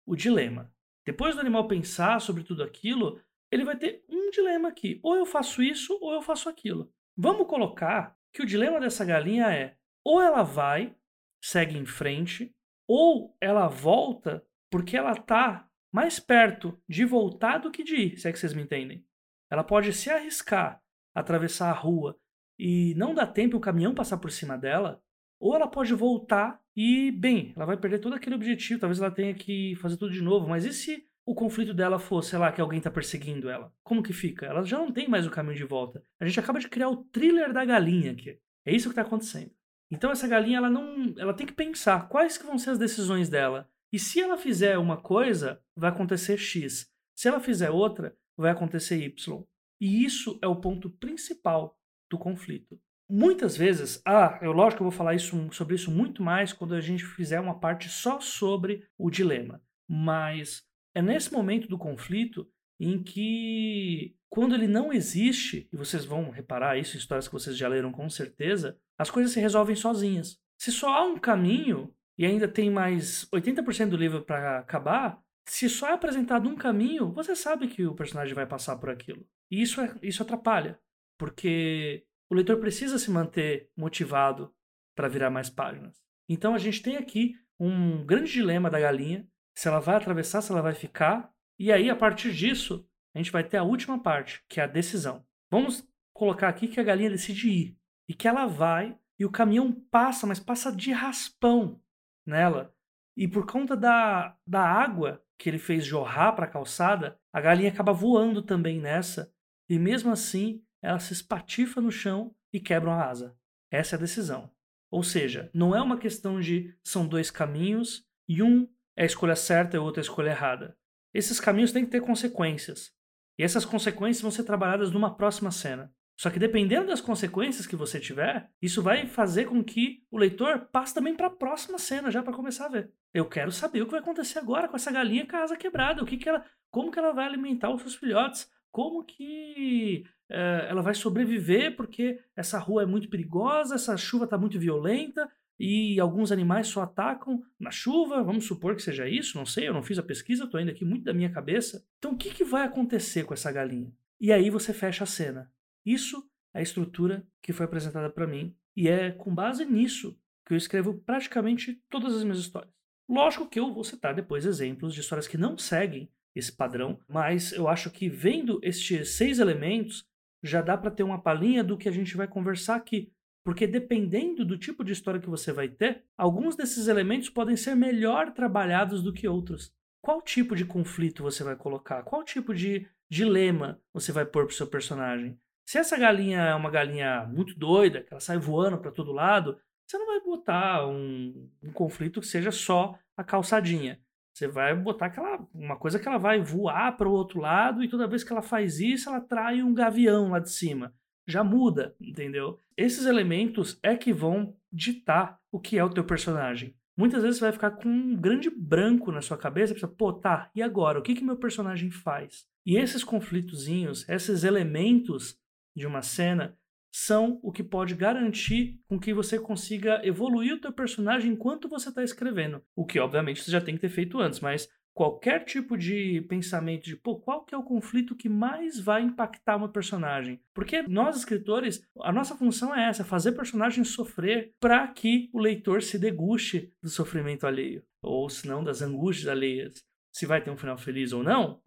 o dilema. Depois do animal pensar sobre tudo aquilo, ele vai ter um dilema aqui: ou eu faço isso ou eu faço aquilo. Vamos colocar que o dilema dessa galinha é: ou ela vai, segue em frente, ou ela volta porque ela está mais perto de voltar do que de ir, se é que vocês me entendem. Ela pode se arriscar, atravessar a rua e não dar tempo o caminhão passar por cima dela, ou ela pode voltar e, bem, ela vai perder todo aquele objetivo, talvez ela tenha que fazer tudo de novo, mas e se o conflito dela for, sei lá, que alguém tá perseguindo ela? Como que fica? Ela já não tem mais o caminho de volta. A gente acaba de criar o thriller da galinha aqui. É isso que tá acontecendo. Então essa galinha, ela não, ela tem que pensar quais que vão ser as decisões dela. E se ela fizer uma coisa, vai acontecer X. Se ela fizer outra, vai acontecer Y. E isso é o ponto principal do conflito. Muitas vezes, ah, eu lógico que eu vou falar isso, sobre isso muito mais quando a gente fizer uma parte só sobre o dilema. Mas é nesse momento do conflito em que, quando ele não existe, e vocês vão reparar isso em histórias que vocês já leram com certeza, as coisas se resolvem sozinhas. Se só há um caminho e ainda tem mais 80% do livro para acabar, se só é apresentado um caminho, você sabe que o personagem vai passar por aquilo. E isso, é, isso atrapalha, porque o leitor precisa se manter motivado para virar mais páginas. Então a gente tem aqui um grande dilema da galinha, se ela vai atravessar, se ela vai ficar, e aí a partir disso a gente vai ter a última parte, que é a decisão. Vamos colocar aqui que a galinha decide ir e que ela vai e o caminhão passa, mas passa de raspão nela. E por conta da, da água que ele fez jorrar para a calçada, a galinha acaba voando também nessa. E mesmo assim, ela se espatifa no chão e quebra a asa. Essa é a decisão. Ou seja, não é uma questão de são dois caminhos e um é a escolha certa e o outro é a escolha errada. Esses caminhos têm que ter consequências. E essas consequências vão ser trabalhadas numa próxima cena. Só que dependendo das consequências que você tiver, isso vai fazer com que o leitor passe também para a próxima cena, já para começar a ver. Eu quero saber o que vai acontecer agora com essa galinha com a asa quebrada, o que, que ela, como que ela vai alimentar os seus filhotes, como que é, ela vai sobreviver porque essa rua é muito perigosa, essa chuva está muito violenta e alguns animais só atacam na chuva. Vamos supor que seja isso, não sei, eu não fiz a pesquisa, estou indo aqui muito da minha cabeça. Então o que, que vai acontecer com essa galinha? E aí você fecha a cena. Isso é a estrutura que foi apresentada para mim e é com base nisso que eu escrevo praticamente todas as minhas histórias. Lógico que eu vou citar depois exemplos de histórias que não seguem esse padrão, mas eu acho que vendo estes seis elementos já dá para ter uma palhinha do que a gente vai conversar aqui. Porque dependendo do tipo de história que você vai ter, alguns desses elementos podem ser melhor trabalhados do que outros. Qual tipo de conflito você vai colocar? Qual tipo de dilema você vai pôr para o seu personagem? Se essa galinha é uma galinha muito doida, que ela sai voando para todo lado, você não vai botar um, um, conflito que seja só a calçadinha. Você vai botar aquela, uma coisa que ela vai voar para o outro lado e toda vez que ela faz isso, ela trai um gavião lá de cima. Já muda, entendeu? Esses elementos é que vão ditar o que é o teu personagem. Muitas vezes você vai ficar com um grande branco na sua cabeça, pensa, pô, tá, e agora? O que que meu personagem faz? E esses conflitozinhos, esses elementos de uma cena são o que pode garantir com que você consiga evoluir o teu personagem enquanto você está escrevendo. O que, obviamente, você já tem que ter feito antes, mas qualquer tipo de pensamento de, pô, qual que é o conflito que mais vai impactar uma personagem? Porque nós, escritores, a nossa função é essa, fazer personagens sofrer para que o leitor se deguste do sofrimento alheio, ou se não, das angústias alheias. Se vai ter um final feliz ou não,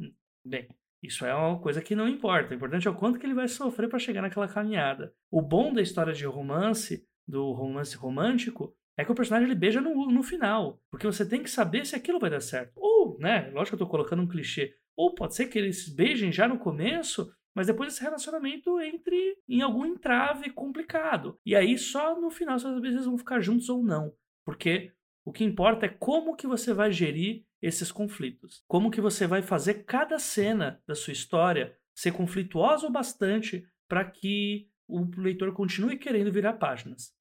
bem, isso é uma coisa que não importa. O importante é o quanto que ele vai sofrer para chegar naquela caminhada. O bom da história de romance, do romance romântico, é que o personagem ele beija no, no final. Porque você tem que saber se aquilo vai dar certo. Ou, né? Lógico que eu tô colocando um clichê. Ou pode ser que eles beijem já no começo, mas depois esse relacionamento entre em algum entrave complicado. E aí só no final às vezes vão ficar juntos ou não. Porque o que importa é como que você vai gerir esses conflitos. Como que você vai fazer cada cena da sua história ser conflituosa o bastante para que o leitor continue querendo virar páginas.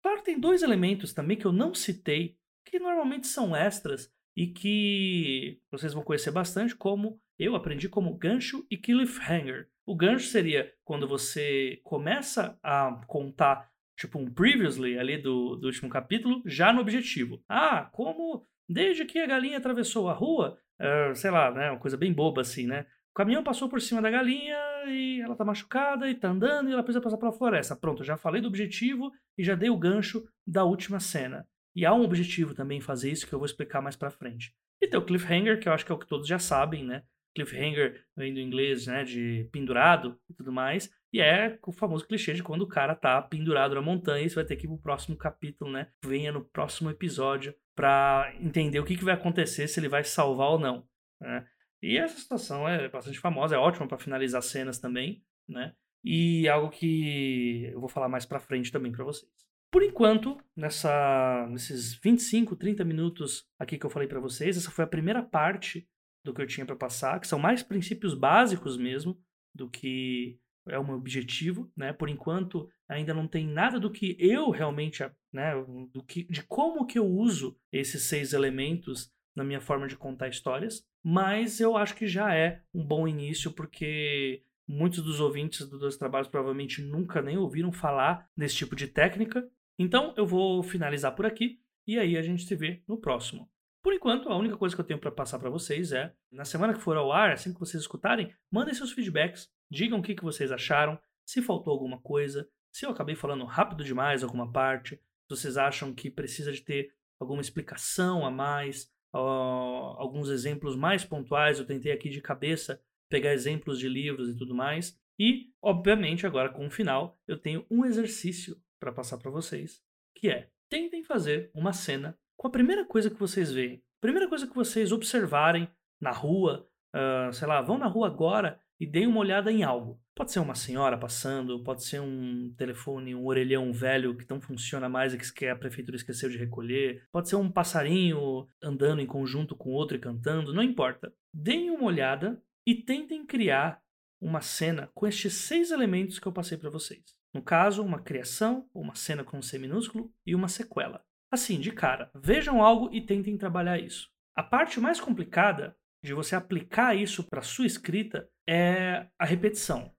Claro, tem dois elementos também que eu não citei, que normalmente são extras e que vocês vão conhecer bastante, como eu aprendi como gancho e cliffhanger. O gancho seria quando você começa a contar tipo um previously ali do, do último capítulo, já no objetivo. Ah, como desde que a galinha atravessou a rua, uh, sei lá, né, uma coisa bem boba assim, né? O caminhão passou por cima da galinha e ela tá machucada e tá andando e ela precisa passar pela floresta. Pronto, já falei do objetivo e já dei o gancho da última cena. E há um objetivo também em fazer isso que eu vou explicar mais para frente. E tem o cliffhanger, que eu acho que é o que todos já sabem, né? Cliffhanger vem do inglês, né? De pendurado e tudo mais. E é o famoso clichê de quando o cara tá pendurado na montanha e você vai ter que ir pro próximo capítulo, né? Venha no próximo episódio para entender o que, que vai acontecer, se ele vai salvar ou não. Né? E essa situação é bastante famosa, é ótima para finalizar cenas também, né? E algo que eu vou falar mais para frente também para vocês. Por enquanto, nessa, nesses 25, 30 minutos aqui que eu falei para vocês, essa foi a primeira parte do que eu tinha para passar, que são mais princípios básicos mesmo do que é o meu objetivo, né? Por enquanto, ainda não tem nada do que eu realmente, né, do que de como que eu uso esses seis elementos na minha forma de contar histórias, mas eu acho que já é um bom início porque muitos dos ouvintes dos dois trabalhos provavelmente nunca nem ouviram falar desse tipo de técnica. Então, eu vou finalizar por aqui e aí a gente se vê no próximo. Por enquanto, a única coisa que eu tenho para passar para vocês é, na semana que for ao ar, assim que vocês escutarem, mandem seus feedbacks, digam o que, vocês acharam, se faltou alguma coisa, se eu acabei falando rápido demais alguma parte, se vocês acham que precisa de ter alguma explicação a mais, alguns exemplos mais pontuais, eu tentei aqui de cabeça pegar exemplos de livros e tudo mais. E, obviamente, agora com o final, eu tenho um exercício para passar para vocês, que é: tentem fazer uma cena com a primeira coisa que vocês veem, primeira coisa que vocês observarem na rua, uh, sei lá, vão na rua agora e deem uma olhada em algo. Pode ser uma senhora passando, pode ser um telefone, um orelhão velho que não funciona mais e que a prefeitura esqueceu de recolher, pode ser um passarinho andando em conjunto com outro e cantando, não importa. Deem uma olhada e tentem criar uma cena com estes seis elementos que eu passei para vocês. No caso, uma criação, uma cena com um C minúsculo e uma sequela. Assim, de cara, vejam algo e tentem trabalhar isso. A parte mais complicada de você aplicar isso para sua escrita é a repetição.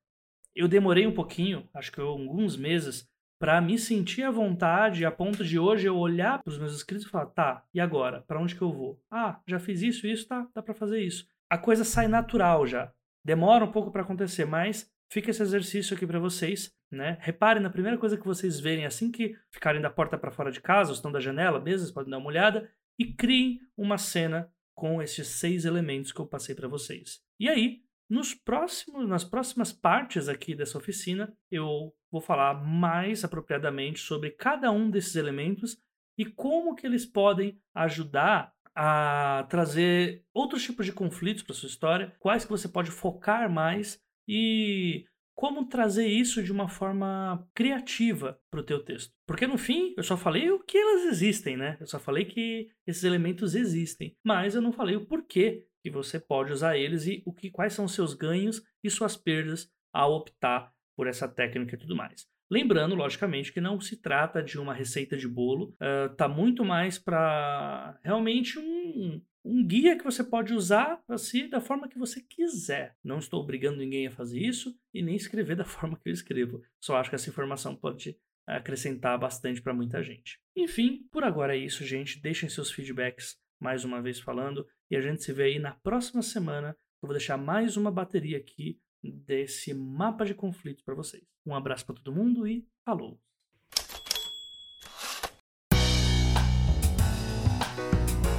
Eu demorei um pouquinho, acho que alguns meses, para me sentir à vontade a ponto de hoje eu olhar para os meus escritos e falar: tá, e agora? Para onde que eu vou? Ah, já fiz isso, isso, tá, dá para fazer isso. A coisa sai natural já. Demora um pouco para acontecer, mas fica esse exercício aqui para vocês, né? Reparem na primeira coisa que vocês verem assim que ficarem da porta para fora de casa, ou estão da janela, mesmo, podem dar uma olhada e criem uma cena com esses seis elementos que eu passei para vocês. E aí, nos próximos, nas próximas partes aqui dessa oficina, eu vou falar mais apropriadamente sobre cada um desses elementos e como que eles podem ajudar a trazer outros tipos de conflitos para sua história, quais que você pode focar mais e como trazer isso de uma forma criativa para o teu texto. Porque no fim, eu só falei o que elas existem, né? Eu só falei que esses elementos existem, mas eu não falei o porquê que você pode usar eles e o que quais são seus ganhos e suas perdas ao optar por essa técnica e tudo mais. Lembrando, logicamente, que não se trata de uma receita de bolo, uh, tá muito mais para realmente um, um guia que você pode usar para si da forma que você quiser. Não estou obrigando ninguém a fazer isso e nem escrever da *laughs* forma que eu escrevo. Só acho que essa informação pode acrescentar bastante para muita gente. Enfim, por agora é isso, gente. Deixem seus feedbacks mais uma vez falando e a gente se vê aí na próxima semana. Eu vou deixar mais uma bateria aqui desse mapa de conflitos para vocês. Um abraço para todo mundo e falou!